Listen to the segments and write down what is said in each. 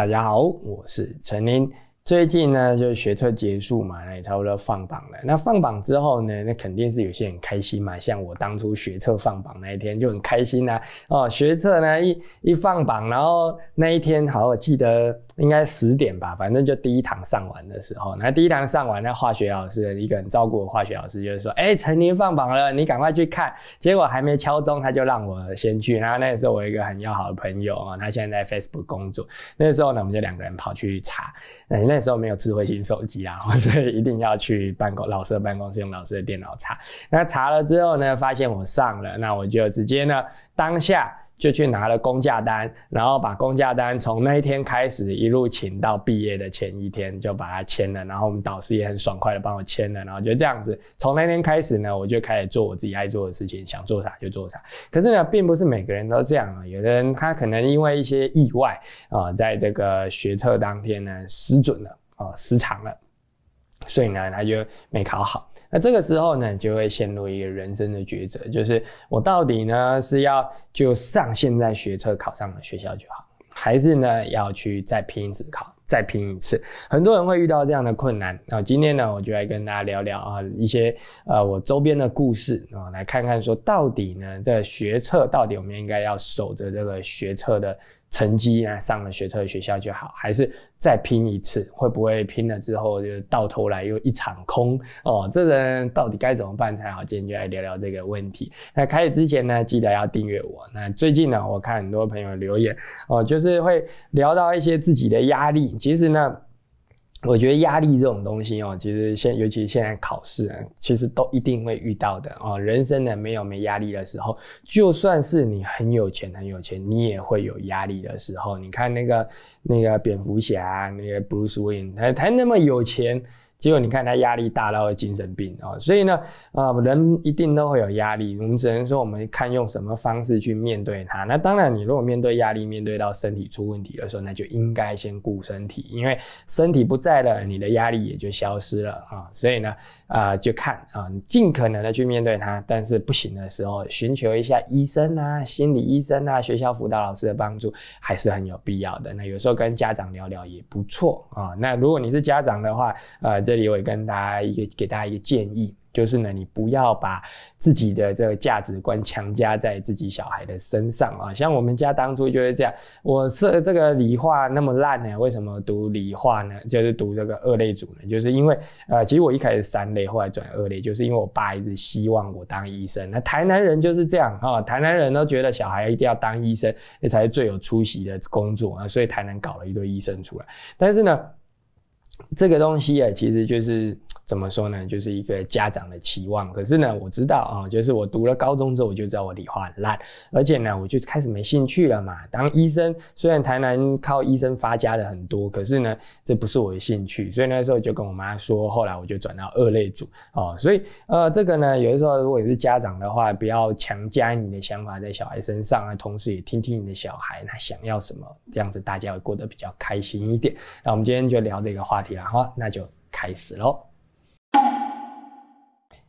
大家好，我是陈林。最近呢，就是学测结束嘛，那也差不多放榜了。那放榜之后呢，那肯定是有些人开心嘛。像我当初学测放榜那一天就很开心呐。哦，学测呢一一放榜，然后那一天好，我记得应该十点吧，反正就第一堂上完的时候，那第一堂上完，那化学老师一个很照顾我化学老师，就是说，哎，陈林放榜了，你赶快去看。结果还没敲钟，他就让我先去。然后那时候我一个很要好的朋友啊，他现在在 Facebook 工作。那时候呢，我们就两个人跑去查。那那时候没有智慧型手机啦，所以一定要去办公老师的办公室用老师的电脑查。那查了之后呢，发现我上了，那我就直接呢当下就去拿了公假单，然后把公假单从那一天开始一路请到毕业的前一天就把它签了。然后我们导师也很爽快的帮我签了，然后就这样子从那天开始呢，我就开始做我自己爱做的事情，想做啥就做啥。可是呢，并不是每个人都这样啊，有的人他可能因为一些意外啊，在这个学测当天呢失准了。啊，失常了，所以呢，他就没考好。那这个时候呢，就会陷入一个人生的抉择，就是我到底呢是要就上现在学车考上的学校就好，还是呢要去再拼一次考，再拼一次？很多人会遇到这样的困难。那今天呢，我就来跟大家聊聊啊一些呃我周边的故事啊，来看看说到底呢这学测到底我们应该要守着这个学测的。成绩呢，上了学车的学校就好，还是再拼一次？会不会拼了之后就到头来又一场空？哦，这人到底该怎么办才好？今天就来聊聊这个问题。那开始之前呢，记得要订阅我。那最近呢，我看很多朋友留言哦，就是会聊到一些自己的压力。其实呢。我觉得压力这种东西哦，其实现尤其现在考试啊，其实都一定会遇到的哦。人生呢没有没压力的时候，就算是你很有钱很有钱，你也会有压力的时候。你看那个那个蝙蝠侠，那个 Bruce Wayne，他他那么有钱。结果你看他压力大到精神病啊，所以呢，啊，人一定都会有压力。我们只能说，我们看用什么方式去面对它。那当然，你如果面对压力，面对到身体出问题的时候，那就应该先顾身体，因为身体不在了，你的压力也就消失了啊。所以呢，啊，就看啊，尽可能的去面对它。但是不行的时候，寻求一下医生啊、心理医生啊、学校辅导老师的帮助，还是很有必要的。那有时候跟家长聊聊也不错啊。那如果你是家长的话，呃。这里我也跟大家一个给大家一个建议，就是呢，你不要把自己的这个价值观强加在自己小孩的身上啊。像我们家当初就是这样，我是这个理化那么烂呢，为什么读理化呢？就是读这个二类组呢？就是因为呃，其实我一开始三类，后来转二类，就是因为我爸一直希望我当医生。那台南人就是这样啊，台南人都觉得小孩一定要当医生，那才是最有出息的工作啊，所以台南搞了一堆医生出来。但是呢。这个东西啊，其实就是怎么说呢，就是一个家长的期望。可是呢，我知道啊，就是我读了高中之后，我就知道我理化很烂，而且呢，我就开始没兴趣了嘛。当医生，虽然台南靠医生发家的很多，可是呢，这不是我的兴趣。所以那时候就跟我妈说，后来我就转到二类组哦。所以呃，这个呢，有的时候如果你是家长的话，不要强加你的想法在小孩身上啊，同时也听听你的小孩他想要什么，这样子大家会过得比较开心一点。那我们今天就聊这个话题。然后那就开始喽。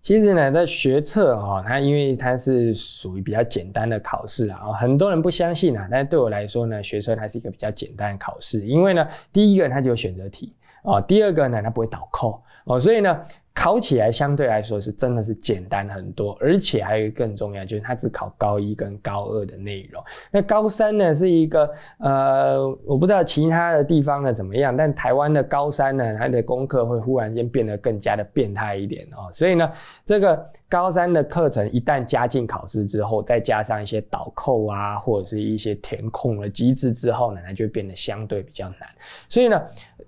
其实呢，在学测哦，它因为它是属于比较简单的考试啊，很多人不相信啊，但是对我来说呢，学测它是一个比较简单的考试，因为呢，第一个它就有选择题哦，第二个呢，它不会倒扣哦，所以呢。考起来相对来说是真的是简单很多，而且还有一个更重要，就是它只考高一跟高二的内容。那高三呢是一个呃，我不知道其他的地方呢怎么样，但台湾的高三呢，它的功课会忽然间变得更加的变态一点哦。所以呢，这个高三的课程一旦加进考试之后，再加上一些导扣啊，或者是一些填空的机制之后呢，它就变得相对比较难。所以呢。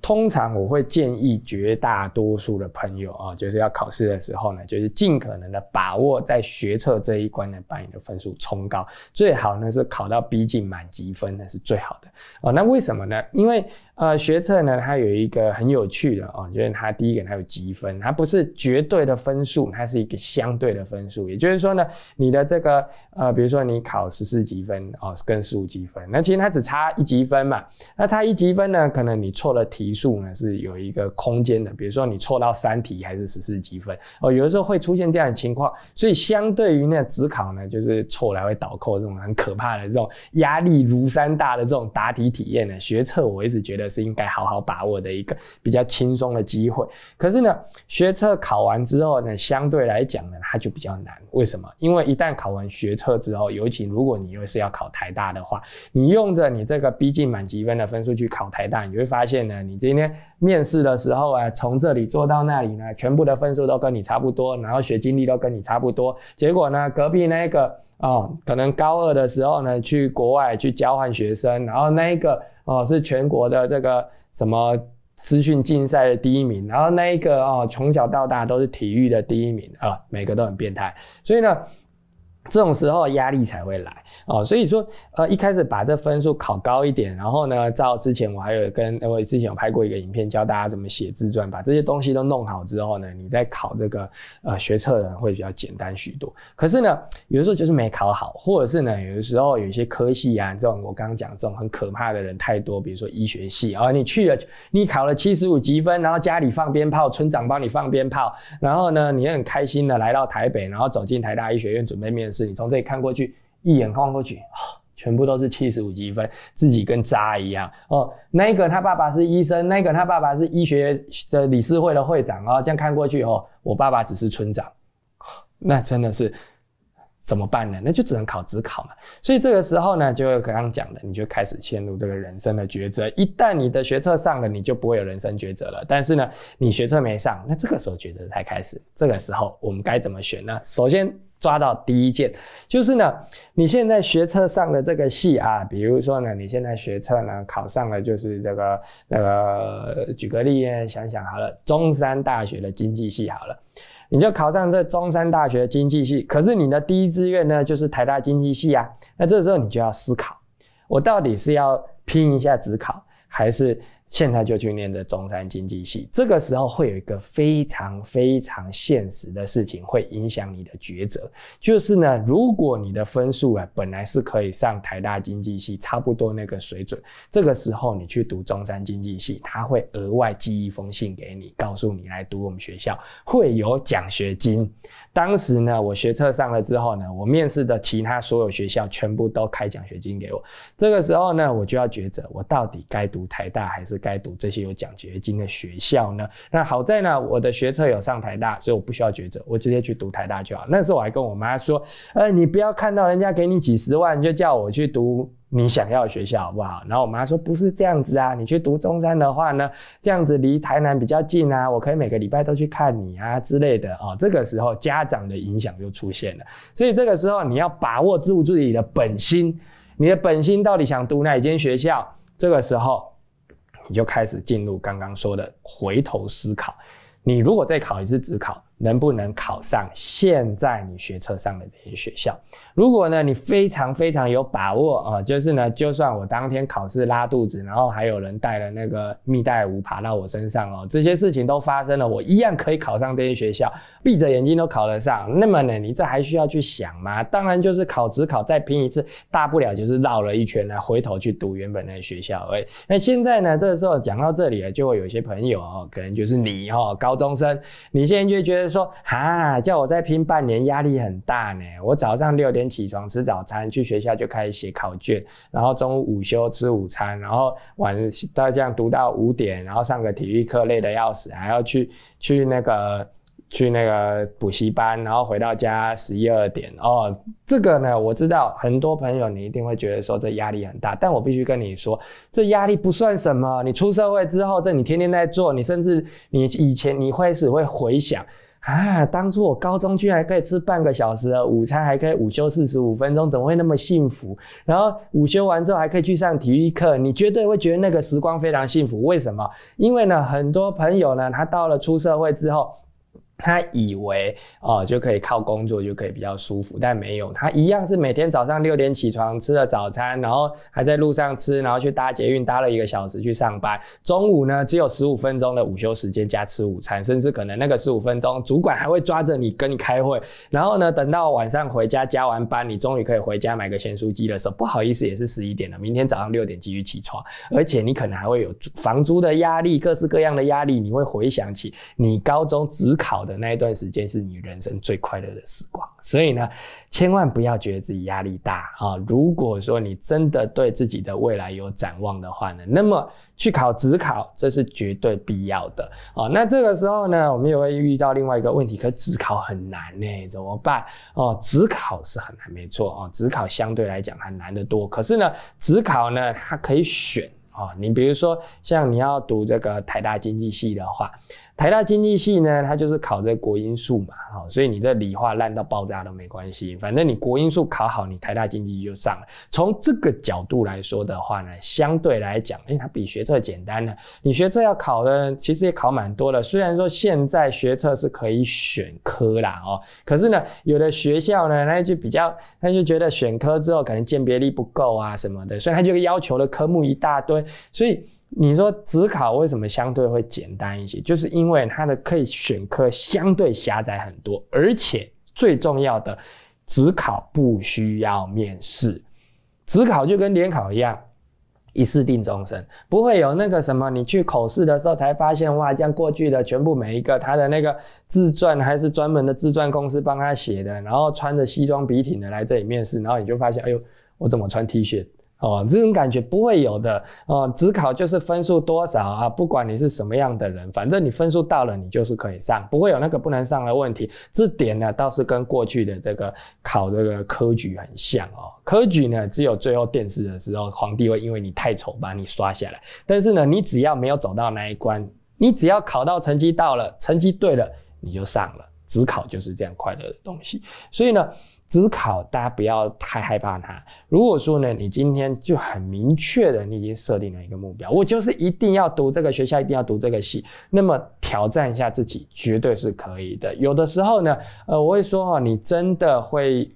通常我会建议绝大多数的朋友啊，就是要考试的时候呢，就是尽可能的把握在学测这一关呢，把你的分数冲高，最好呢是考到逼近满级分，那是最好的哦。那为什么呢？因为呃，学测呢，它有一个很有趣的哦，就是它第一个它有积分，它不是绝对的分数，它是一个相对的分数。也就是说呢，你的这个呃，比如说你考十四积分哦，跟十五积分，那其实它只差一积分嘛。那差一积分呢，可能你错了题。数呢是有一个空间的，比如说你错到三题还是十四积分哦，有的时候会出现这样的情况，所以相对于那只考呢，就是错来会倒扣这种很可怕的这种压力如山大的这种答题体验呢，学测我一直觉得是应该好好把握的一个比较轻松的机会。可是呢，学测考完之后呢，相对来讲呢，它就比较难。为什么？因为一旦考完学测之后，尤其如果你又是要考台大的话，你用着你这个逼近满积分的分数去考台大，你会发现呢，你今天面试的时候啊，从这里做到那里呢，全部的分数都跟你差不多，然后学经历都跟你差不多。结果呢，隔壁那个哦，可能高二的时候呢，去国外去交换学生，然后那一个哦是全国的这个什么资讯竞赛的第一名，然后那一个哦从小到大都是体育的第一名啊，每个都很变态。所以呢。这种时候压力才会来哦，所以说，呃，一开始把这分数考高一点，然后呢，照之前我还有跟，我之前有拍过一个影片，教大家怎么写自传，把这些东西都弄好之后呢，你再考这个呃学测的会比较简单许多。可是呢，有的时候就是没考好，或者是呢，有的时候有一些科系啊，这种我刚刚讲这种很可怕的人太多，比如说医学系啊，你去了，你考了七十五积分，然后家里放鞭炮，村长帮你放鞭炮，然后呢，你很开心的来到台北，然后走进台大医学院准备面试。你从这里看过去，一眼看过去，全部都是七十五积分，自己跟渣一样哦。那个他爸爸是医生，那个他爸爸是医学的理事会的会长哦。这样看过去哦，我爸爸只是村长，那真的是怎么办呢？那就只能考职考嘛。所以这个时候呢，就刚刚讲的，你就开始陷入这个人生的抉择。一旦你的学测上了，你就不会有人生抉择了。但是呢，你学测没上，那这个时候抉择才开始。这个时候我们该怎么选呢？首先。抓到第一件，就是呢，你现在学测上的这个系啊，比如说呢，你现在学测呢考上了，就是这个那个，举个例想想好了，中山大学的经济系好了，你就考上这中山大学经济系，可是你的第一志愿呢就是台大经济系啊，那这时候你就要思考，我到底是要拼一下职考，还是？现在就去念的中山经济系，这个时候会有一个非常非常现实的事情会影响你的抉择，就是呢，如果你的分数啊本来是可以上台大经济系，差不多那个水准，这个时候你去读中山经济系，他会额外寄一封信给你，告诉你来读我们学校会有奖学金。当时呢，我学测上了之后呢，我面试的其他所有学校全部都开奖学金给我，这个时候呢，我就要抉择，我到底该读台大还是。该读这些有奖学金的学校呢？那好在呢，我的学测有上台大，所以我不需要抉择，我直接去读台大就好。那时候我还跟我妈说：“呃，你不要看到人家给你几十万，就叫我去读你想要的学校，好不好？”然后我妈说：“不是这样子啊，你去读中山的话呢，这样子离台南比较近啊，我可以每个礼拜都去看你啊之类的哦。”这个时候家长的影响就出现了，所以这个时候你要把握住自己的本心，你的本心到底想读哪间学校？这个时候。你就开始进入刚刚说的回头思考，你如果再考一次自考。能不能考上现在你学车上的这些学校？如果呢，你非常非常有把握啊，就是呢，就算我当天考试拉肚子，然后还有人带了那个蜜袋鼯爬到我身上哦，这些事情都发生了，我一样可以考上这些学校，闭着眼睛都考得上。那么呢，你这还需要去想吗？当然就是考只考再拼一次，大不了就是绕了一圈来回头去读原本的学校而已。那现在呢，这个时候讲到这里啊，就会有一些朋友哦，可能就是你哈，高中生，你现在就觉得。说哈，叫我再拼半年，压力很大呢。我早上六点起床吃早餐，去学校就开始写考卷，然后中午午休吃午餐，然后晚到这样读到五点，然后上个体育课累得要死，还要去去那个去那个补习班，然后回到家十一二点哦。这个呢，我知道很多朋友你一定会觉得说这压力很大，但我必须跟你说，这压力不算什么。你出社会之后，这你天天在做，你甚至你以前你会是会回想。啊！当初我高中居然可以吃半个小时的午餐，还可以午休四十五分钟，怎么会那么幸福？然后午休完之后还可以去上体育课，你绝对会觉得那个时光非常幸福。为什么？因为呢，很多朋友呢，他到了出社会之后。他以为哦就可以靠工作就可以比较舒服，但没有，他一样是每天早上六点起床吃了早餐，然后还在路上吃，然后去搭捷运搭了一个小时去上班。中午呢只有十五分钟的午休时间加吃午餐，甚至可能那个十五分钟主管还会抓着你跟你开会。然后呢等到晚上回家加完班，你终于可以回家买个咸酥鸡的时候，不好意思也是十一点了，明天早上六点继续起床，而且你可能还会有房租的压力，各式各样的压力，你会回想起你高中只考。的那一段时间是你人生最快乐的时光，所以呢，千万不要觉得自己压力大啊！如果说你真的对自己的未来有展望的话呢，那么去考职考，这是绝对必要的啊！那这个时候呢，我们也会遇到另外一个问题，可职考很难呢，怎么办？哦，职考是很难，没错哦，职考相对来讲还难得多。可是呢，职考呢，它可以选啊，你比如说像你要读这个台大经济系的话。台大经济系呢，它就是考这国英数嘛，好，所以你这理化烂到爆炸都没关系，反正你国英数考好，你台大经济就上了。从这个角度来说的话呢，相对来讲，哎，它比学测简单呢。你学测要考的，其实也考蛮多的。虽然说现在学测是可以选科啦，哦，可是呢，有的学校呢，那就比较，他就觉得选科之后可能鉴别力不够啊什么的，所以他就要求的科目一大堆，所以。你说职考为什么相对会简单一些？就是因为它的可以选科相对狭窄很多，而且最重要的，职考不需要面试，职考就跟联考一样，一试定终身，不会有那个什么，你去口试的时候才发现，哇，这样过去的全部每一个他的那个自传还是专门的自传公司帮他写的，然后穿着西装笔挺的来这里面试，然后你就发现，哎呦，我怎么穿 T 恤？哦，这种感觉不会有的哦。只考就是分数多少啊？不管你是什么样的人，反正你分数到了，你就是可以上，不会有那个不能上的问题。这点呢，倒是跟过去的这个考这个科举很像哦。科举呢，只有最后殿试的时候，皇帝会因为你太丑把你刷下来。但是呢，你只要没有走到那一关，你只要考到成绩到了，成绩对了，你就上了。只考就是这样快乐的东西。所以呢。只考，大家不要太害怕它。如果说呢，你今天就很明确的，你已经设定了一个目标，我就是一定要读这个学校，一定要读这个系，那么挑战一下自己，绝对是可以的。有的时候呢，呃，我会说哈，你真的会。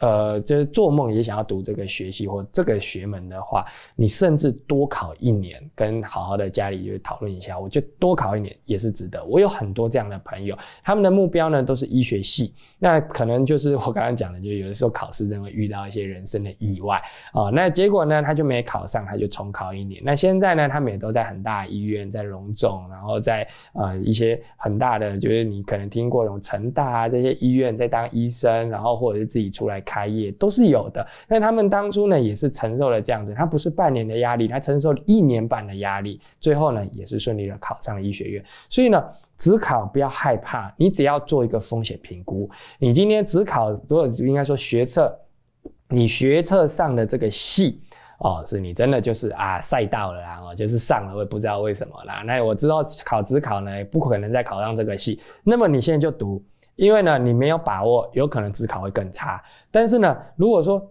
呃，就是做梦也想要读这个学习或这个学门的话，你甚至多考一年，跟好好的家里就讨论一下，我觉得多考一年也是值得。我有很多这样的朋友，他们的目标呢都是医学系，那可能就是我刚刚讲的，就有的时候考试真会遇到一些人生的意外啊，那结果呢他就没考上，他就重考一年。那现在呢，他们也都在很大医院，在荣总，然后在呃一些很大的，就是你可能听过那种成大啊这些医院在当医生，然后或者是自己出来。开业都是有的，那他们当初呢也是承受了这样子，他不是半年的压力，他承受了一年半的压力，最后呢也是顺利的考上了医学院。所以呢，只考不要害怕，你只要做一个风险评估。你今天只考，如果应该说学测，你学测上的这个系哦，是你真的就是啊赛道了啦，哦，就是上了，我也不知道为什么啦。那我知道考只考呢，不可能再考上这个系，那么你现在就读。因为呢，你没有把握，有可能自考会更差。但是呢，如果说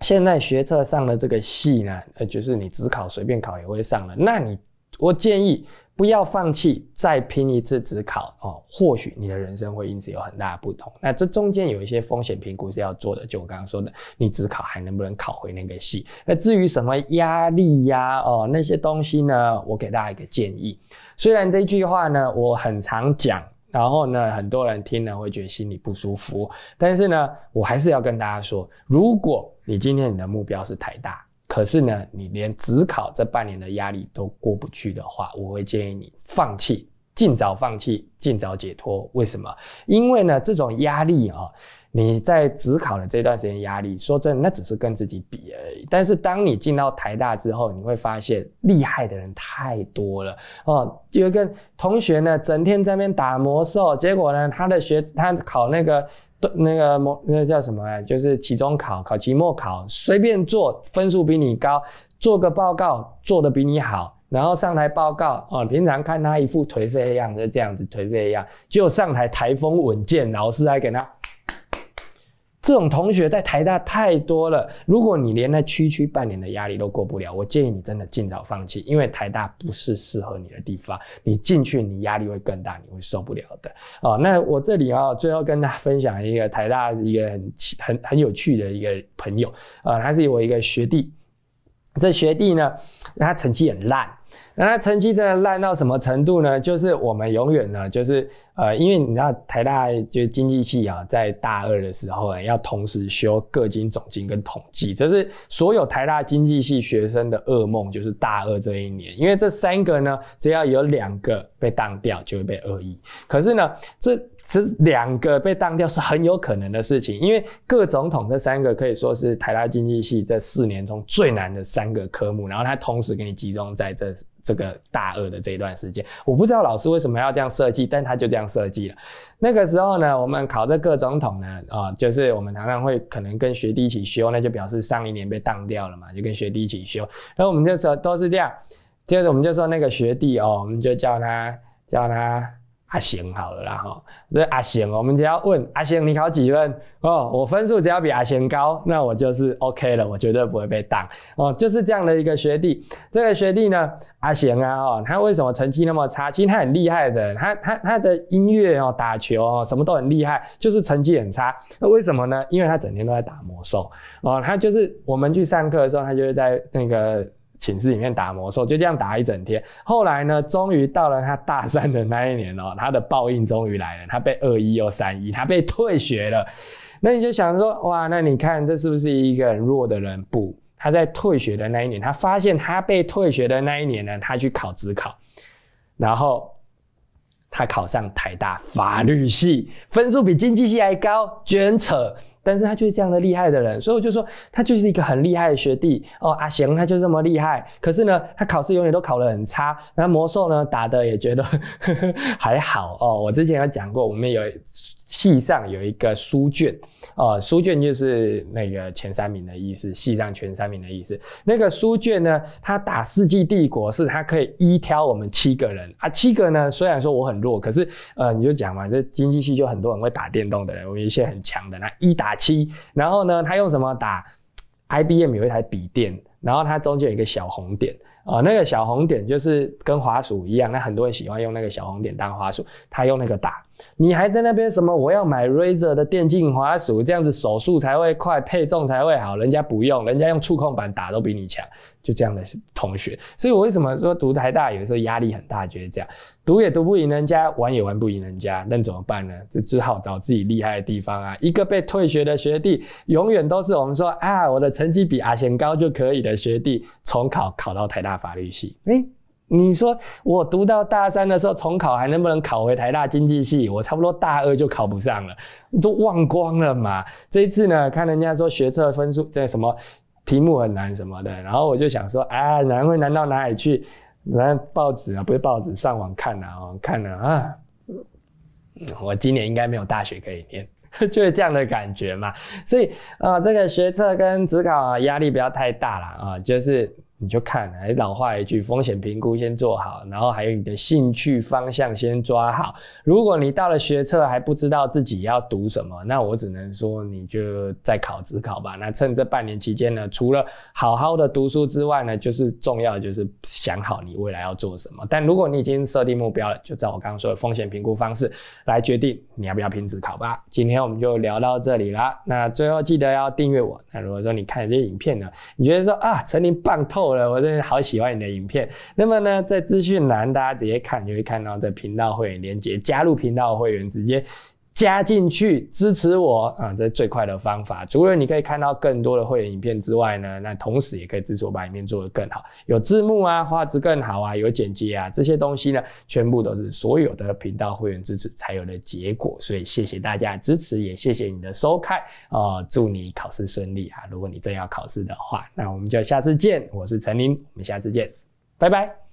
现在学测上的这个系呢，呃，就是你自考随便考也会上了，那你我建议不要放弃，再拼一次自考哦，或许你的人生会因此有很大的不同。那这中间有一些风险评估是要做的，就我刚刚说的，你自考还能不能考回那个系？那至于什么压力呀，哦那些东西呢，我给大家一个建议。虽然这句话呢，我很常讲。然后呢，很多人听了会觉得心里不舒服。但是呢，我还是要跟大家说，如果你今天你的目标是台大，可是呢，你连只考这半年的压力都过不去的话，我会建议你放弃，尽早放弃，尽早解脱。为什么？因为呢，这种压力啊。你在只考的这段时间压力，说真的，那只是跟自己比而已。但是当你进到台大之后，你会发现厉害的人太多了哦。有一个同学呢，整天在那边打魔兽，结果呢，他的学他考那个那个模那个叫什么，就是期中考、考期末考，随便做，分数比你高，做个报告做的比你好，然后上台报告哦。平常看他一副颓废的样子，这样子颓废一样，就上台台风稳健，老师还给他。这种同学在台大太多了。如果你连那区区半年的压力都过不了，我建议你真的尽早放弃，因为台大不是适合你的地方。你进去，你压力会更大，你会受不了的。哦，那我这里啊，最后跟大家分享一个台大一个很很很有趣的一个朋友，啊，他是我一个学弟。这学弟呢，他成绩很烂。那他成绩真的烂到什么程度呢？就是我们永远呢，就是呃，因为你知道台大就经济系啊，在大二的时候要同时修各经总经跟统计，这是所有台大经济系学生的噩梦，就是大二这一年，因为这三个呢，只要有两个被当掉，就会被恶意。可是呢，这这两个被当掉是很有可能的事情，因为各总统这三个可以说是台大经济系这四年中最难的三个科目，然后它同时给你集中在这。这个大二的这一段时间，我不知道老师为什么要这样设计，但他就这样设计了。那个时候呢，我们考这各总统呢，啊，就是我们常常会可能跟学弟一起修，那就表示上一年被当掉了嘛，就跟学弟一起修。然后我们就说都是这样，接着我们就说那个学弟哦，我们就叫他叫他。阿贤好了啦哈，这阿贤，我们只要问阿贤你考几分哦，我分数只要比阿贤高，那我就是 OK 了，我绝对不会被挡哦，就是这样的一个学弟。这个学弟呢，阿贤啊哦，他为什么成绩那么差？其实他很厉害的，他他他的音乐哦，打球哦，什么都很厉害，就是成绩很差。那为什么呢？因为他整天都在打魔兽哦，他就是我们去上课的时候，他就是在那个。寝室里面打魔兽，就这样打一整天。后来呢，终于到了他大三的那一年哦，他的报应终于来了，他被二一又三一，他被退学了。那你就想说，哇，那你看这是不是一个很弱的人？不，他在退学的那一年，他发现他被退学的那一年呢，他去考职考，然后他考上台大法律系，分数比经济系还高，卷扯。但是他就是这样的厉害的人，所以我就说他就是一个很厉害的学弟哦。阿翔他就这么厉害，可是呢，他考试永远都考得很差，那魔兽呢打的也觉得 还好哦。我之前有讲过，我们有。系上有一个书卷，哦，书卷就是那个前三名的意思，系上前三名的意思。那个书卷呢，它打世纪帝国是它可以一挑我们七个人啊，七个呢，虽然说我很弱，可是呃，你就讲嘛，这经济系就很多人会打电动的人，我们一些很强的，那一打七，然后呢，他用什么打？IBM 有一台笔电，然后它中间有一个小红点。啊，那个小红点就是跟滑鼠一样，那很多人喜欢用那个小红点当滑鼠，他用那个打。你还在那边什么？我要买 Razer 的电竞滑鼠，这样子手速才会快，配重才会好。人家不用，人家用触控板打都比你强。就这样的同学，所以我为什么说读台大有时候压力很大？觉得这样读也读不赢人家，玩也玩不赢人家，那怎么办呢？就只好找自己厉害的地方啊。一个被退学的学弟，永远都是我们说啊，我的成绩比阿贤高就可以的学弟，重考考到台大法律系。哎，你说我读到大三的时候重考，还能不能考回台大经济系？我差不多大二就考不上了，都忘光了嘛。这一次呢，看人家说学测分数在什么？题目很难什么的，然后我就想说，啊，难会难到哪里去？然后报纸啊，不是报纸，上网看了哦，看了啊，我今年应该没有大学可以念，就是这样的感觉嘛。所以啊，这个学测跟职考压力不要太大了啊，就是。你就看，还老话一句，风险评估先做好，然后还有你的兴趣方向先抓好。如果你到了学测还不知道自己要读什么，那我只能说你就再考自考吧。那趁这半年期间呢，除了好好的读书之外呢，就是重要的就是想好你未来要做什么。但如果你已经设定目标了，就照我刚刚说的风险评估方式来决定你要不要拼自考吧。今天我们就聊到这里啦。那最后记得要订阅我。那如果说你看这些影片呢，你觉得说啊，陈林棒透。我真的好喜欢你的影片。那么呢，在资讯栏大家直接看，就会看到在频道会员连接，加入频道会员直接。加进去支持我啊，这是最快的方法。除了你可以看到更多的会员影片之外呢，那同时也可以支持我把影片做得更好，有字幕啊，画质更好啊，有剪辑啊，这些东西呢，全部都是所有的频道会员支持才有的结果。所以谢谢大家支持，也谢谢你的收看啊，祝你考试顺利啊！如果你真要考试的话，那我们就下次见。我是陈林，我们下次见，拜拜。